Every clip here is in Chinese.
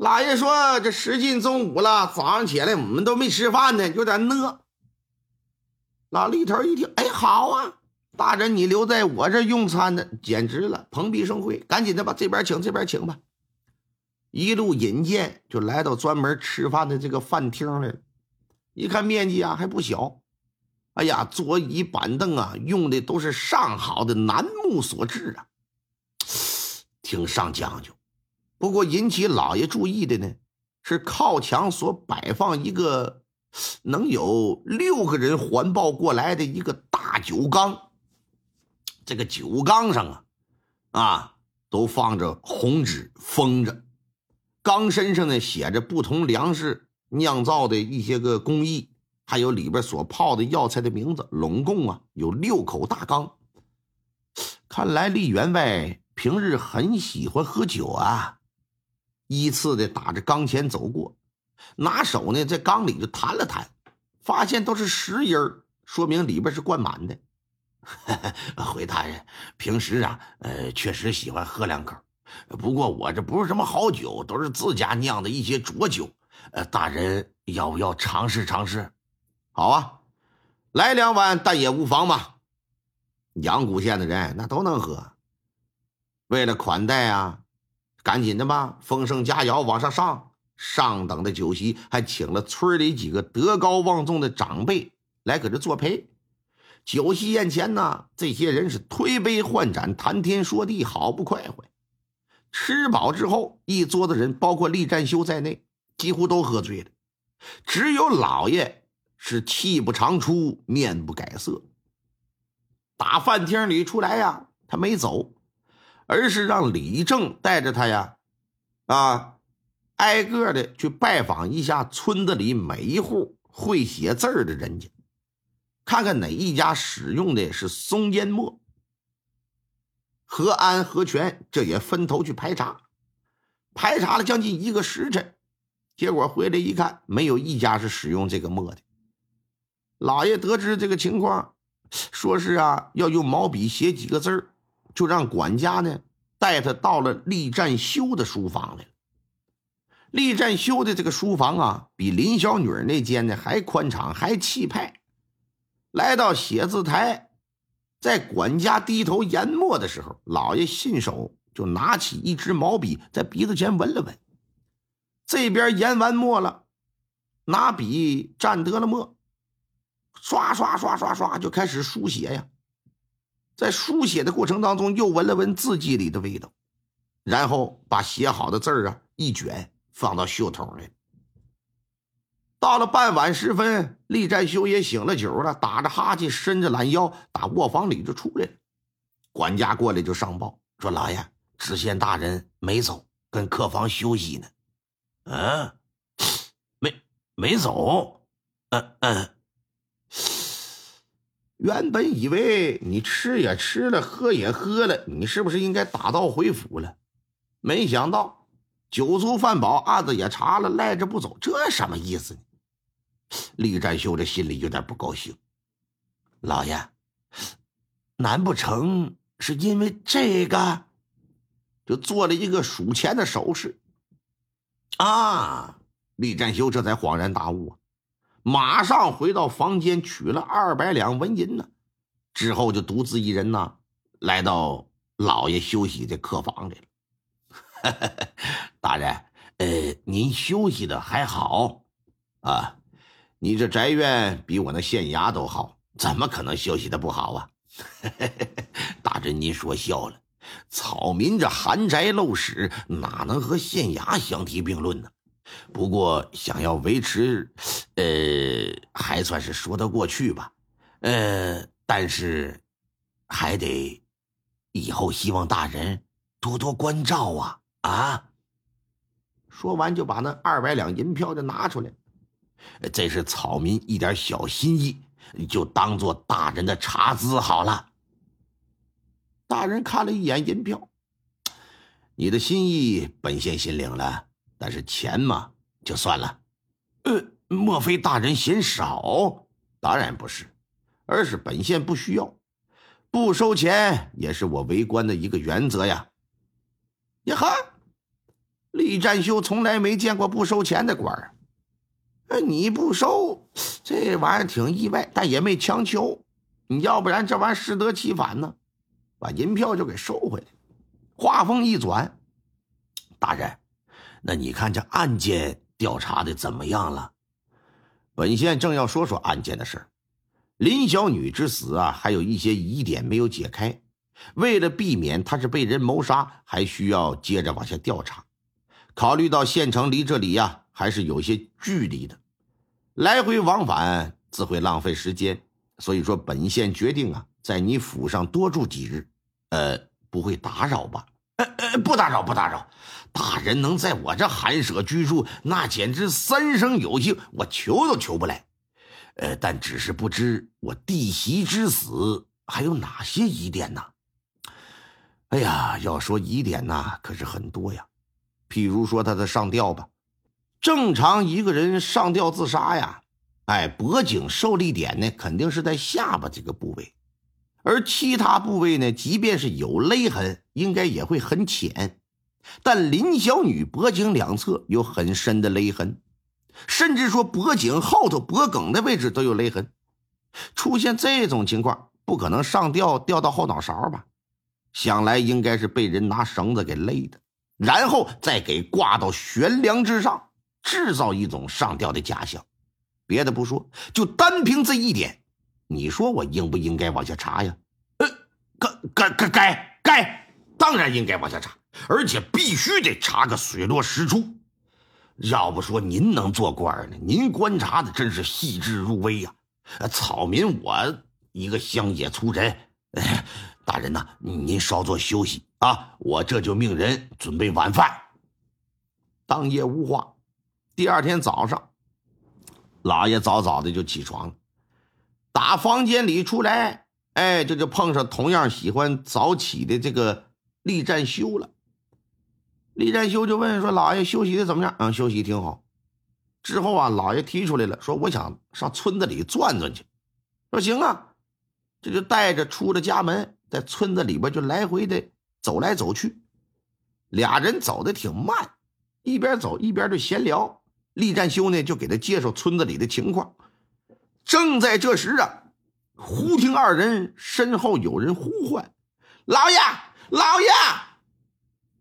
老爷说：“这时近中午了，早上起来我们都没吃饭呢，有点饿。”老李头一听，哎，好啊，大人你留在我这用餐呢，简直了，蓬荜生辉！赶紧的吧，这边请，这边请吧。一路引荐，就来到专门吃饭的这个饭厅来了。一看面积啊还不小。哎呀，桌椅板凳啊，用的都是上好的楠木所制啊，挺上讲究。不过引起老爷注意的呢，是靠墙所摆放一个能有六个人环抱过来的一个大酒缸。这个酒缸上啊，啊，都放着红纸封着，缸身上呢写着不同粮食酿造的一些个工艺。还有里边所泡的药材的名字，拢共啊有六口大缸。看来李员外平日很喜欢喝酒啊。依次的打着缸前走过，拿手呢在缸里就弹了弹，发现都是实音儿，说明里边是灌满的。回大人，平时啊，呃，确实喜欢喝两口，不过我这不是什么好酒，都是自家酿的一些浊酒。呃，大人要不要尝试尝试？好啊，来两碗，但也无妨嘛。阳谷县的人那都能喝。为了款待啊，赶紧的吧，丰盛佳肴往上上。上等的酒席还请了村里几个德高望重的长辈来搁这作陪。酒席宴前呢，这些人是推杯换盏，谈天说地，好不快活。吃饱之后，一桌子人，包括厉占修在内，几乎都喝醉了，只有老爷。是气不长出，面不改色。打饭厅里出来呀，他没走，而是让李正带着他呀，啊，挨个的去拜访一下村子里每一户会写字儿的人家，看看哪一家使用的是松烟墨。何安、何全这也分头去排查，排查了将近一个时辰，结果回来一看，没有一家是使用这个墨的。老爷得知这个情况，说是啊，要用毛笔写几个字儿，就让管家呢带他到了厉占修的书房来了。厉占修的这个书房啊，比林小女那间呢还宽敞，还气派。来到写字台，在管家低头研墨的时候，老爷信手就拿起一支毛笔，在鼻子前闻了闻。这边研完墨了，拿笔蘸得了墨。刷刷刷刷刷就开始书写呀，在书写的过程当中，又闻了闻字迹里的味道，然后把写好的字儿啊一卷，放到袖筒里。到了傍晚时分，厉占修也醒了酒了，打着哈欠，伸着懒腰，打卧房里就出来了。管家过来就上报说：“老爷，知县大人没走，跟客房休息呢。”“嗯，没没走。”“嗯嗯。”原本以为你吃也吃了，喝也喝了，你是不是应该打道回府了？没想到酒足饭饱，案子也查了，赖着不走，这什么意思呢？李占修这心里有点不高兴。老爷，难不成是因为这个？就做了一个数钱的手势。啊！李占修这才恍然大悟啊。马上回到房间，取了二百两纹银呢，之后就独自一人呢，来到老爷休息的客房里了。大人，呃，您休息的还好啊？你这宅院比我那县衙都好，怎么可能休息的不好啊？大人，您说笑了，草民这寒宅陋室，哪能和县衙相提并论呢？不过，想要维持，呃，还算是说得过去吧。呃，但是，还得以后希望大人多多关照啊！啊，说完就把那二百两银票就拿出来，这是草民一点小心意，就当做大人的茶资好了。大人看了一眼银票，你的心意本县心领了，但是钱嘛，就算了。呃，莫非大人嫌少？当然不是，而是本县不需要，不收钱也是我为官的一个原则呀。呀哈，李占修从来没见过不收钱的官儿。呃，你不收这玩意儿挺意外，但也没强求。你要不然这玩意儿适得其反呢，把银票就给收回来。话锋一转，大人，那你看这案件调查的怎么样了？本县正要说说案件的事儿，林小女之死啊，还有一些疑点没有解开。为了避免她是被人谋杀，还需要接着往下调查。考虑到县城离这里呀还是有些距离的，来回往返自会浪费时间，所以说本县决定啊，在你府上多住几日。呃，不会打扰吧？呃呃，不打扰，不打扰。大人能在我这寒舍居住，那简直三生有幸，我求都求不来。呃，但只是不知我弟媳之死还有哪些疑点呢？哎呀，要说疑点呐，可是很多呀。譬如说他的上吊吧，正常一个人上吊自杀呀，哎，脖颈受力点呢，肯定是在下巴这个部位，而其他部位呢，即便是有勒痕，应该也会很浅。但林小女脖颈两侧有很深的勒痕，甚至说脖颈后头脖梗的位置都有勒痕。出现这种情况，不可能上吊吊到后脑勺吧？想来应该是被人拿绳子给勒的，然后再给挂到悬梁之上，制造一种上吊的假象。别的不说，就单凭这一点，你说我应不应该往下查呀？呃，该该该该该，当然应该往下查，而且必须得查个水落石出。要不说您能做官呢？您观察的真是细致入微呀。草民我一个乡野粗人。大人呐，您稍作休息啊，我这就命人准备晚饭。当夜无话，第二天早上，老爷早早的就起床了，打房间里出来，哎，这就碰上同样喜欢早起的这个厉占修了。厉占修就问说：“老爷休息的怎么样？”“嗯，休息挺好。”之后啊，老爷提出来了，说：“我想上村子里转转去。”说：“行啊。”这就带着出了家门。在村子里边就来回的走来走去，俩人走的挺慢，一边走一边就闲聊。厉占修呢就给他介绍村子里的情况。正在这时啊，忽听二人身后有人呼唤：“老爷，老爷！”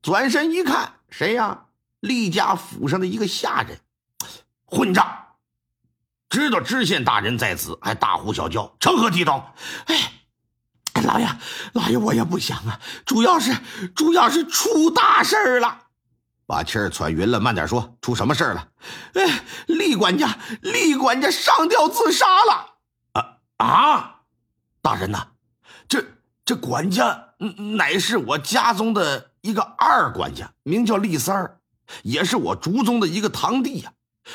转身一看，谁呀？厉家府上的一个下人。混账！知道知县大人在此，还大呼小叫，成何体统？哎！老爷，老爷，我也不想啊，主要是，主要是出大事了，把气儿喘匀了，慢点说，出什么事了？哎，厉管家，厉管家上吊自杀了！啊啊！大人呐，这这管家乃是我家中的一个二管家，名叫厉三儿，也是我族中的一个堂弟呀。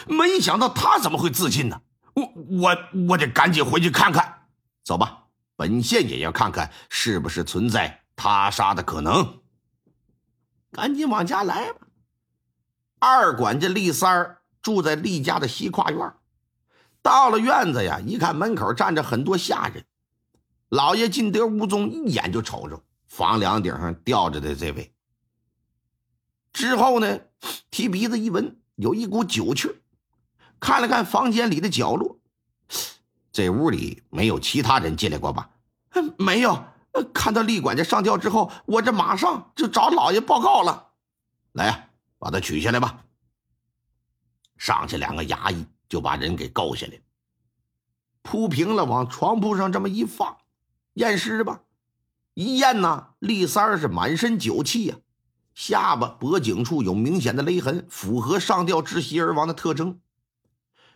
没想到他怎么会自尽呢？我我我得赶紧回去看看。走吧。本县也要看看是不是存在他杀的可能。赶紧往家来吧。二管家厉三儿住在厉家的西跨院。到了院子呀，一看门口站着很多下人。老爷进得屋中，一眼就瞅着房梁顶上吊着的这位。之后呢，提鼻子一闻，有一股酒气看了看房间里的角落。这屋里没有其他人进来过吧？没有。看到厉管家上吊之后，我这马上就找老爷报告了。来呀，把他取下来吧。上去两个衙役就把人给勾下来，铺平了，往床铺上这么一放，验尸吧。一验呢，厉三是满身酒气呀，下巴、脖颈处有明显的勒痕，符合上吊窒息而亡的特征。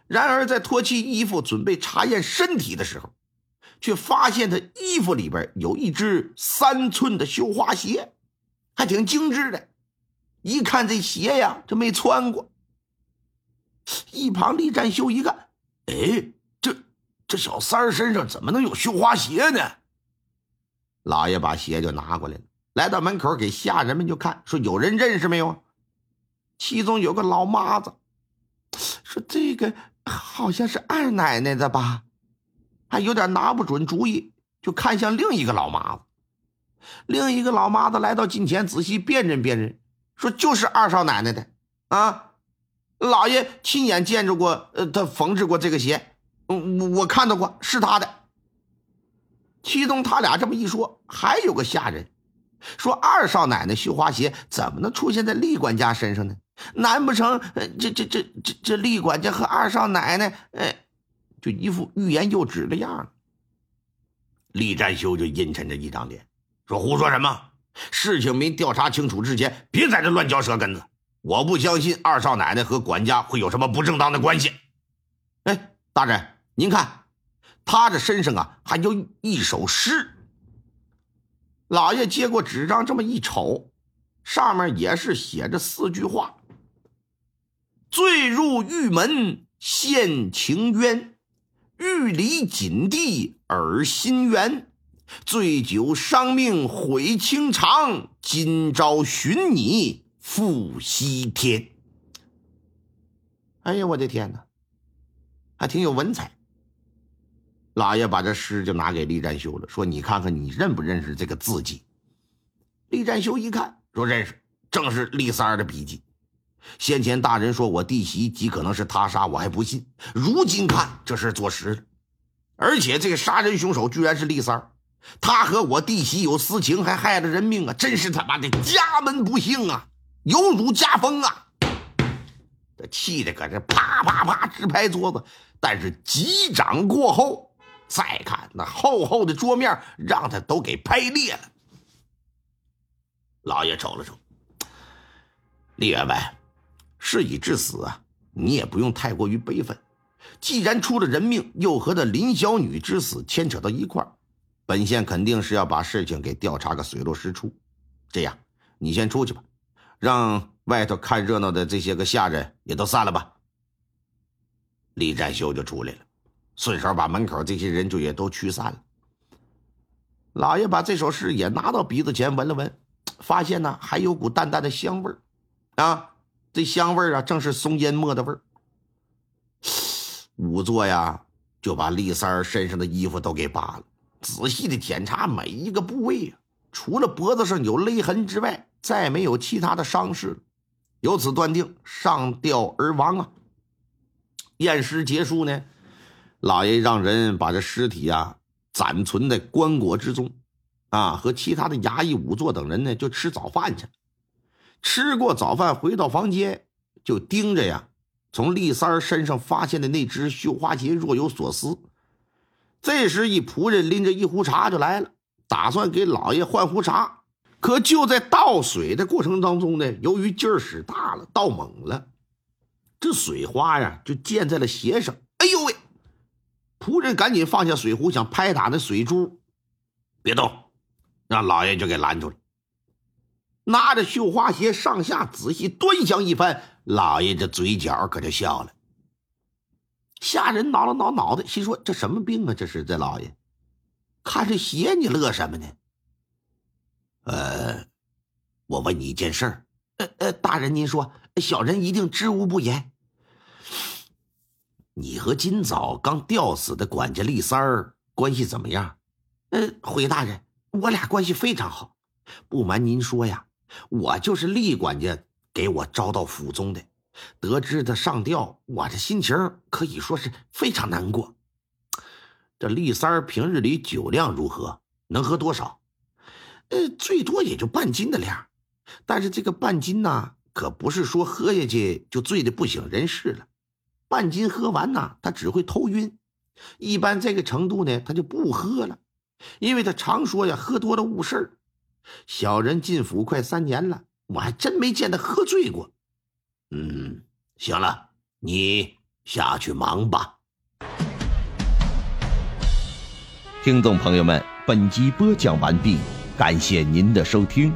然而，在脱去衣服准备查验身体的时候，却发现他衣服里边有一只三寸的绣花鞋，还挺精致的。一看这鞋呀，这没穿过。一旁李占修一看，哎，这这小三儿身上怎么能有绣花鞋呢？老爷把鞋就拿过来了，来到门口给下人们就看，说有人认识没有？其中有个老妈子，说这个好像是二奶奶的吧，还有点拿不准主意，就看向另一个老妈子。另一个老妈子来到近前，仔细辨认辨认，说就是二少奶奶的啊。老爷亲眼见着过，呃，他缝制过这个鞋，嗯，我看到过，是他的。其中他俩这么一说，还有个下人说：“二少奶奶绣花鞋怎么能出现在厉管家身上呢？难不成这这这这这厉管家和二少奶奶，哎，就一副欲言又止的样厉占修就阴沉着一张脸，说：“胡说什么？事情没调查清楚之前，别在这乱嚼舌根子。我不相信二少奶奶和管家会有什么不正当的关系。”哎，大人，您看。他这身上啊，还有一首诗。老爷接过纸张，这么一瞅，上面也是写着四句话：“醉入玉门现情冤，玉里锦地耳心猿。醉酒伤命悔情长，今朝寻你赴西天。”哎呀，我的天哪，还挺有文采。老爷把这诗就拿给李占修了，说：“你看看，你认不认识这个字迹？”李占修一看，说：“认识，正是李三儿的笔迹。先前大人说我弟媳极可能是他杀，我还不信。如今看，这事坐实了。而且这个杀人凶手居然是李三儿，他和我弟媳有私情，还害了人命啊！真是他妈的家门不幸啊，有辱家风啊！”这气的搁这啪啪啪直拍桌子。但是几掌过后。再看那厚厚的桌面，让他都给拍裂了。老爷瞅了瞅，李员外，事已至此啊，你也不用太过于悲愤。既然出了人命，又和那林小女之死牵扯到一块本县肯定是要把事情给调查个水落石出。这样，你先出去吧，让外头看热闹的这些个下人也都散了吧。李占修就出来了。顺手把门口这些人就也都驱散了。老爷把这首诗也拿到鼻子前闻了闻，发现呢还有股淡淡的香味儿，啊，这香味儿啊正是松烟墨的味儿。仵作呀就把厉三身上的衣服都给扒了，仔细的检查每一个部位啊，除了脖子上有勒痕之外，再没有其他的伤势，由此断定上吊而亡啊。验尸结束呢。老爷让人把这尸体啊暂存在棺椁之中，啊，和其他的衙役、仵作等人呢就吃早饭去。吃过早饭，回到房间就盯着呀，从厉三身上发现的那只绣花鞋若有所思。这时，一仆人拎着一壶茶就来了，打算给老爷换壶茶。可就在倒水的过程当中呢，由于劲儿使大了，倒猛了，这水花呀就溅在了鞋上。哎呦喂！仆人赶紧放下水壶，想拍打那水珠，别动，让老爷就给拦住了。拿着绣花鞋上下仔细端详一番，老爷这嘴角可就笑了。下人挠了挠脑袋，心说：“这什么病啊？这是这老爷，看这鞋你乐什么呢？”呃，我问你一件事儿，呃呃，大人您说，小人一定知无不言。你和今早刚吊死的管家厉三儿关系怎么样？呃，回大人，我俩关系非常好。不瞒您说呀，我就是厉管家给我招到府中的。得知他上吊，我这心情可以说是非常难过。这厉三儿平日里酒量如何？能喝多少？呃，最多也就半斤的量。但是这个半斤呢，可不是说喝下去就醉得不省人事了。半斤喝完呢，他只会头晕。一般这个程度呢，他就不喝了，因为他常说呀，喝多了误事儿。小人进府快三年了，我还真没见他喝醉过。嗯，行了，你下去忙吧。听众朋友们，本集播讲完毕，感谢您的收听。